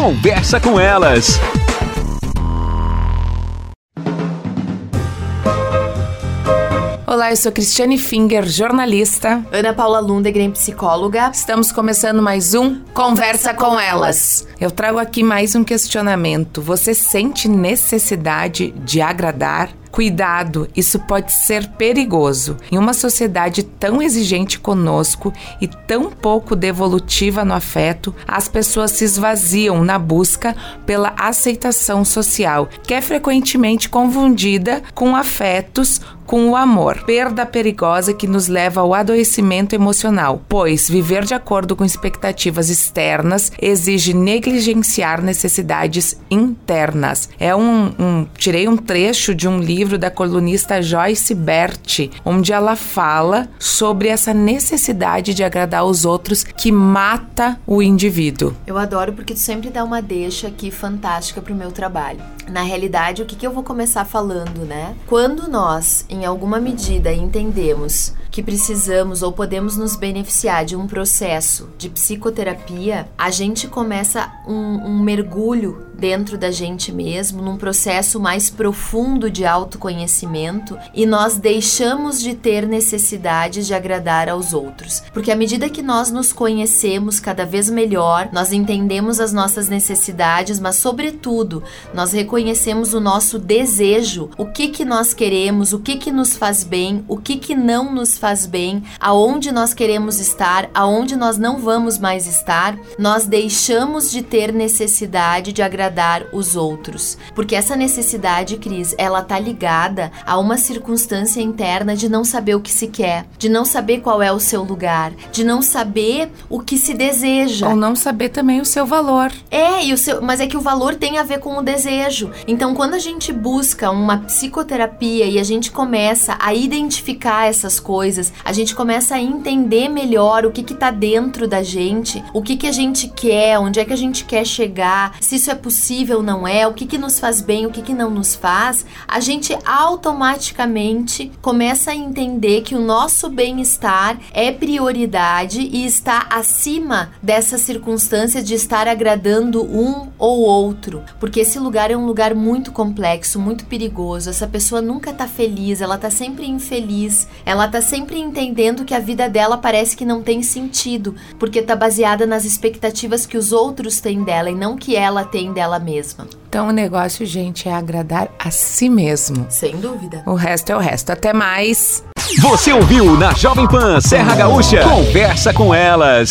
Conversa com elas. Olá, eu sou Cristiane Finger, jornalista. Ana Paula Lundegren, psicóloga. Estamos começando mais um Conversa com Elas. Eu trago aqui mais um questionamento. Você sente necessidade de agradar? Cuidado, isso pode ser perigoso. Em uma sociedade tão exigente conosco e tão pouco devolutiva no afeto, as pessoas se esvaziam na busca pela aceitação social, que é frequentemente confundida com afetos com o amor, perda perigosa que nos leva ao adoecimento emocional, pois viver de acordo com expectativas externas exige negligenciar necessidades internas. É um, um tirei um trecho de um livro da colunista Joyce Bert, onde ela fala sobre essa necessidade de agradar os outros que mata o indivíduo. Eu adoro porque tu sempre dá uma deixa aqui fantástica pro meu trabalho. Na realidade, o que, que eu vou começar falando, né? Quando nós, em alguma medida, entendemos que precisamos ou podemos nos beneficiar de um processo de psicoterapia, a gente começa um, um mergulho dentro da gente mesmo, num processo mais profundo de autoconhecimento e nós deixamos de ter necessidade de agradar aos outros. Porque à medida que nós nos conhecemos cada vez melhor, nós entendemos as nossas necessidades, mas sobretudo, nós reconhecemos o nosso desejo, o que que nós queremos, o que que nos faz bem, o que que não nos faz bem, aonde nós queremos estar, aonde nós não vamos mais estar, nós deixamos de ter necessidade de agradar agradar os outros. Porque essa necessidade, Cris, ela tá ligada a uma circunstância interna de não saber o que se quer, de não saber qual é o seu lugar, de não saber o que se deseja. Ou não saber também o seu valor. É, e o seu, mas é que o valor tem a ver com o desejo. Então, quando a gente busca uma psicoterapia e a gente começa a identificar essas coisas, a gente começa a entender melhor o que que tá dentro da gente, o que que a gente quer, onde é que a gente quer chegar, se isso é possível possível não é, o que, que nos faz bem, o que, que não nos faz, a gente automaticamente começa a entender que o nosso bem-estar é prioridade e está acima dessa circunstância de estar agradando um ou outro. Porque esse lugar é um lugar muito complexo, muito perigoso. Essa pessoa nunca tá feliz, ela tá sempre infeliz, ela tá sempre entendendo que a vida dela parece que não tem sentido, porque tá baseada nas expectativas que os outros têm dela e não que ela tem dela mesma. Então o negócio, gente, é agradar a si mesmo. Sem dúvida. O resto é o resto. Até mais. Você ouviu na Jovem Pan Serra Gaúcha? Conversa com elas.